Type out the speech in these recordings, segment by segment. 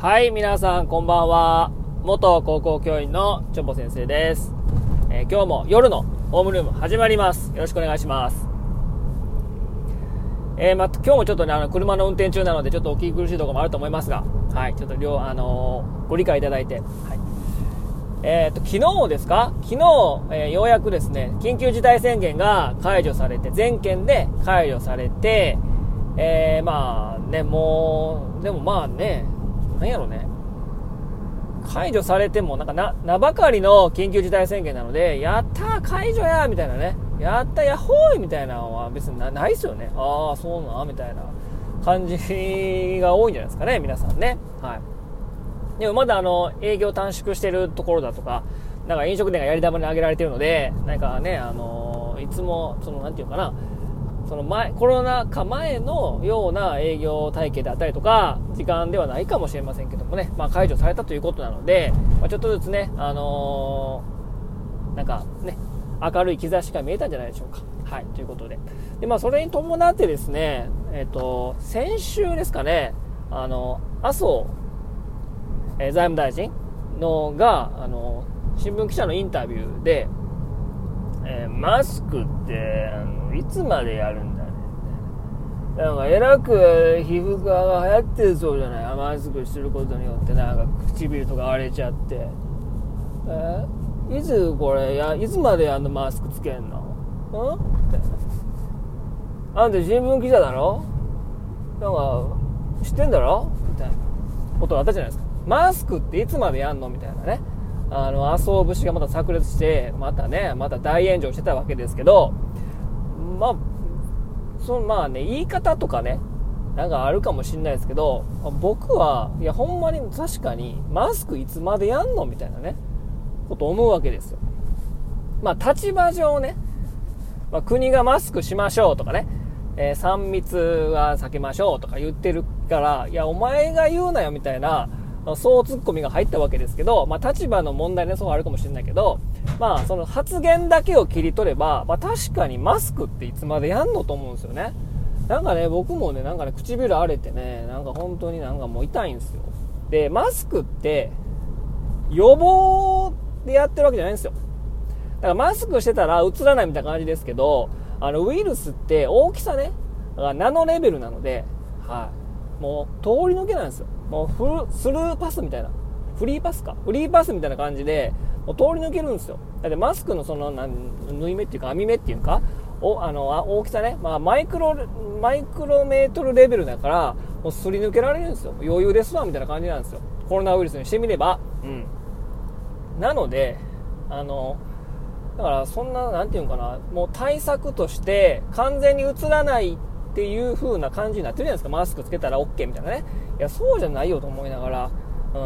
はい、皆さんこんばんは。元高校教員のチョボ先生です。えー今日も夜のホームルーム始まります。よろしくお願いします。えーま今日もちょっとね、あの、車の運転中なので、ちょっとお聞き苦しいところもあると思いますが、はい、ちょっと両、あのーご理解いただいて、はい。えっ、と、昨日ですか？昨日、えーようやくですね、緊急事態宣言が解除されて、全県で解除されて、えーまあね、もう、でもまあね、なんやろね、解除されても、なんかな、名ばかりの緊急事態宣言なので、やったー解除やみたいなね、やったやっほーいみたいなのは別にないですよね。ああ、そうなんみたいな感じが多いんじゃないですかね、皆さんね。はい。でもまだあの、営業短縮してるところだとか、なんか飲食店がやり玉に挙げられてるので、なんかね、あのいつも、その、なんていうかな、その前、コロナ禍前のような営業体系であったりとか、時間ではないかもしれませんけどもね、まあ解除されたということなので、まあ、ちょっとずつね、あのーなんかね、明るい兆しが見えたんじゃないでしょうか。はい、ということで。で、まあそれに伴ってですね、えっ、と、先週ですかね、あの、麻生、えー財務大臣のが、あの、新聞記者のインタビューで、えーマスクってあのいつまでやるんだねなんかえらく皮膚科が流行ってるそうじゃない？マスクしてることによってなんか唇とか荒れちゃって。え？いつこれやいつまであのマスクつけんの？ん？ってあんた新聞記者だろ？なんか知ってんだろ？みたいな。ことあったじゃないですか。マスクっていつまでやんの？みたいなね。あの麻生節がまた炸裂してまたねまた大炎上してたわけですけどまあそのまあね言い方とかねなんかあるかもしれないですけど僕はいやほんまに確かにマスクいつまでやんのみたいなねこと思うわけですよ。まあ立場上ね、まあ、国がマスクしましょうとかね、えー3密は避けましょうとか言ってるからいやお前が言うなよみたいなそうツッコミが入ったわけですけど、まあ、立場の問題ね、そうあるかもしれないけど、まあ、その発言だけを切り取れば、まあ、確かにマスクっていつまでやんのと思うんですよね。なんかね、僕もね、なんかね、唇荒れてね、なんか本当になんかもう痛いんですよ。で、マスクって、予防でやってるわけじゃないんですよ。だからマスクしてたら映らないみたいな感じですけど、あの、ウイルスって大きさね、ナノレベルなので、はい。もう通り抜けなんですよ。もうフル、スルーパスみたいな。フリーパスか。フリーパスみたいな感じで、もう通り抜けるんですよ。だってマスクのその、縫い目っていうか、網目っていうか、お、あの、あ大きさね、まあ、マイクロ、マイクロメートルレベルだから、もうすり抜けられるんですよ。余裕ですわ、みたいな感じなんですよ。コロナウイルスにしてみれば。うん。なので、あの、だからそんな、なんていうのかな、もう対策として完全に映らないっていう風な感じになってるじゃないですか。マスクつけたら OK みたいなね。いや、そうじゃないよと思いながら、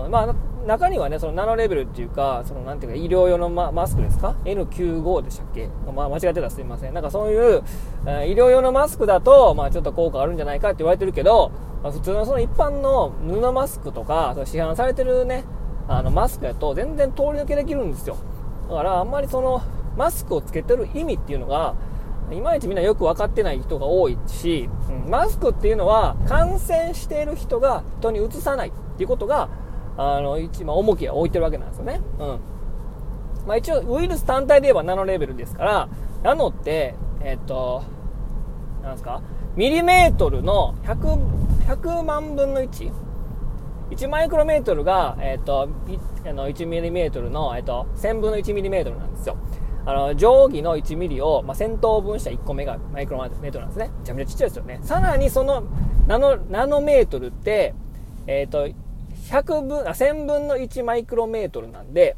うん、まあ、中にはね、そのナノレベルっていうか、そのなんていうか、医療用のママスクですか ?N95 でしたっけ？まあ、間違ってたらすいません。なんかそういう、えー医療用のマスクだと、まあちょっと効果あるんじゃないかって言われてるけど、まあ、普通のその一般の布マスクとか、その市販されてるね、あのマスクだと全然通り抜けできるんですよ。だからあんまりそのマスクをつけてる意味っていうのが、いまいちみんなよく分かってない人が多いし、マスクっていうのは感染している人が人にうつさないっていうことが、あの、一番重きを置いてるわけなんですよね。うん。まあ一応ウイルス単体で言えばナノレベルですから、ナノって、えっと、なんですか？ミリメートルの100、100万分の 1? 1マイクロメートルが、えっ、と、あの1ミリメートルの、えっ、と、1000分の1ミリメートルなんですよ。あの、定規の1ミリを、まあ、1000等分した1個目がマイクロメートルなんですね。めちゃめちゃちっちゃいですよね。さらにそのナノ、ナノメートルって、えっ、と、100分、あ、1000分の1マイクロメートルなんで、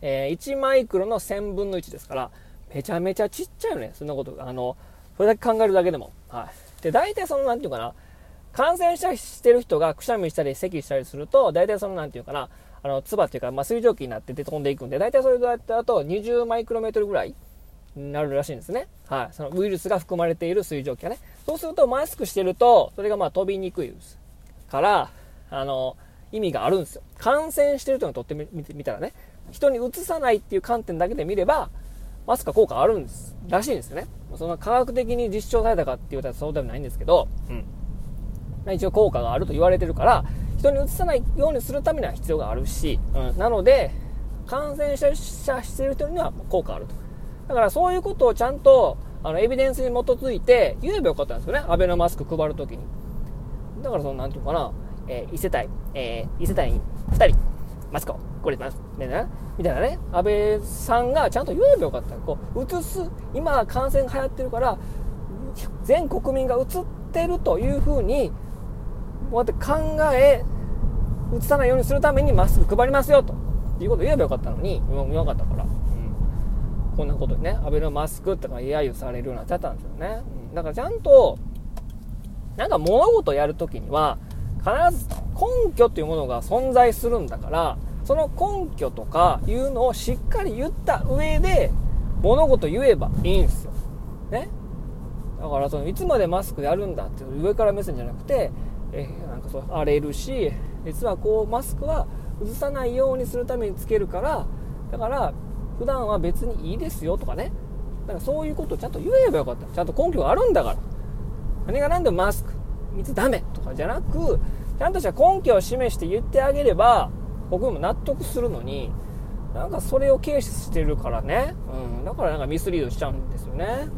えー1マイクロの1000分の1ですから、めちゃめちゃちっちゃいよね。そんなこと。あの、それだけ考えるだけでも。はい。で、大体その、なんていうかな、感染者してる人がくしゃみしたり咳したりすると、大体その、なんていうかな、あの、唾っていうか、まあ、水蒸気になってて飛んでいくんで、大体それだと20マイクロメートルぐらいになるらしいんですね。はい。そのウイルスが含まれている水蒸気がね。そうすると、マスクしてると、それがまあ飛びにくい。から、あの、意味があるんですよ。感染してる人にとってみ見てみたらね、人にうつさないっていう観点だけで見れば、マスクは効果あるんです、らしいんですよね。その科学的に実証されたかって言われたらそうでもないんですけど、うん。一応効果があると言われてるから、人にうつさないようにするためには必要があるし、うん、なので、感染者してる人には効果あると。だからそういうことをちゃんと、あの、エビデンスに基づいて言えばよかったんですよね。アベノマスク配るときに。だからその、なんていうかな、えー、1世帯、えー、1世帯2人、マスクを、これます、みたいな、みたいなね、安倍さんがちゃんと言えばよかった。こう、移す、今感染が流行ってるから、全国民が移ってるというふうに、こうやって考え、移さないようにするためにマスク配りますよ、ということを言えばよかったのに、言わなかったから。こんなことにね、アベノマスクとか揶揄されるようになっちゃったんですよね。うん、だからちゃんと、なんか物事をやるときには、必ず根拠というものが存在するんだから、その根拠とかいうのをしっかり言った上で、物事言えばいいんですよ。ね。だからそのいつまでマスクやるんだって上から目線じゃなくて、え、なんかそう荒れるし実はこうマスクは移さないようにするためにつけるからだから普段は別にいいですよとかね。だからそういうことをちゃんと言えばよかった。ちゃんと根拠があるんだから。何が何でもマスク。水ダメとかじゃなくちゃんとした根拠を示して言ってあげれば僕も納得するのになんかそれを軽視してるからね、うん、だからなんかミスリードしちゃうんですよね、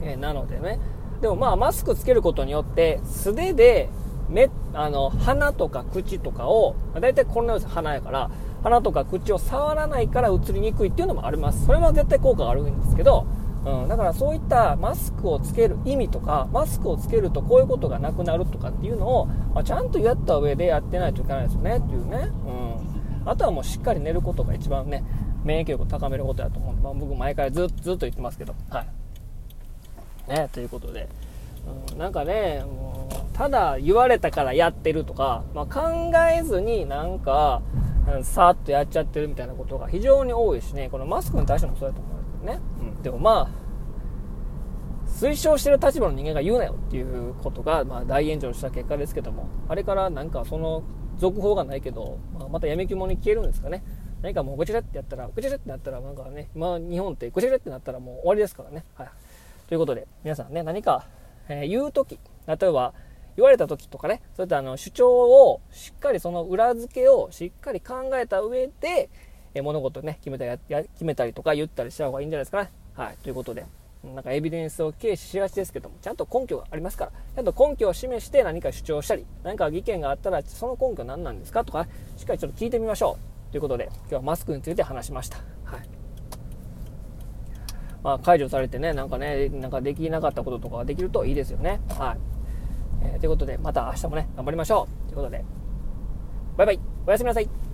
うん。え、なのでね。でもまあマスクつけることによって素手で目あの鼻とか口とかを大体こんなように鼻やから鼻とか口を触らないから移りにくいっていうのもあります。それは絶対効果があるんですけど、うん、だからそういったマスクをつける意味とかマスクをつけるとこういうことがなくなるとかっていうのを、まあ、ちゃんとやった上でやってないといけないですよねっていうね、うん、あとはもうしっかり寝ることが一番ね免疫力を高めることだと思うんで、まあ、僕前からずっとずっと言ってますけど。はい。ねということで、うん、なんかねもうただ言われたからやってるとか、まあ、考えずになんかさーっとやっちゃってるみたいなことが非常に多いしね、このマスクに対してもそうだと思うんですけどね。うん、でもまあ、推奨してる立場の人間が言うなよっていうことが、まあ、大炎上した結果ですけども、あれからなんかその続報がないけど、まあ、またやめきもに消えるんですかね。何かもうごちゃごちゃってやったら、ごちゃごちゃってなったら、なんかね、今日本ってごちゃごちゃってなったらもう終わりですからね。はい。ということで、皆さんね、何か、えー、言うとき、例えば、言われた時とかね、そういったあの主張をしっかりその裏付けをしっかり考えた上で、え物事ね、決めたりや決めたりとか言ったりした方がいいんじゃないですかね。はい。ということで、なんかエビデンスを軽視しがちですけども、ちゃんと根拠がありますから、ちゃんと根拠を示して何か主張したり、何か意見があったら、その根拠何なんですかとか、しっかりちょっと聞いてみましょう。ということで、今日はマスクについて話しました。はい。まあ、解除されてね、なんかね、なんかできなかったこととかができるといいですよね。はい。えー、ということで、また明日もね、頑張りましょう。ということで、バイバイ。おやすみなさい。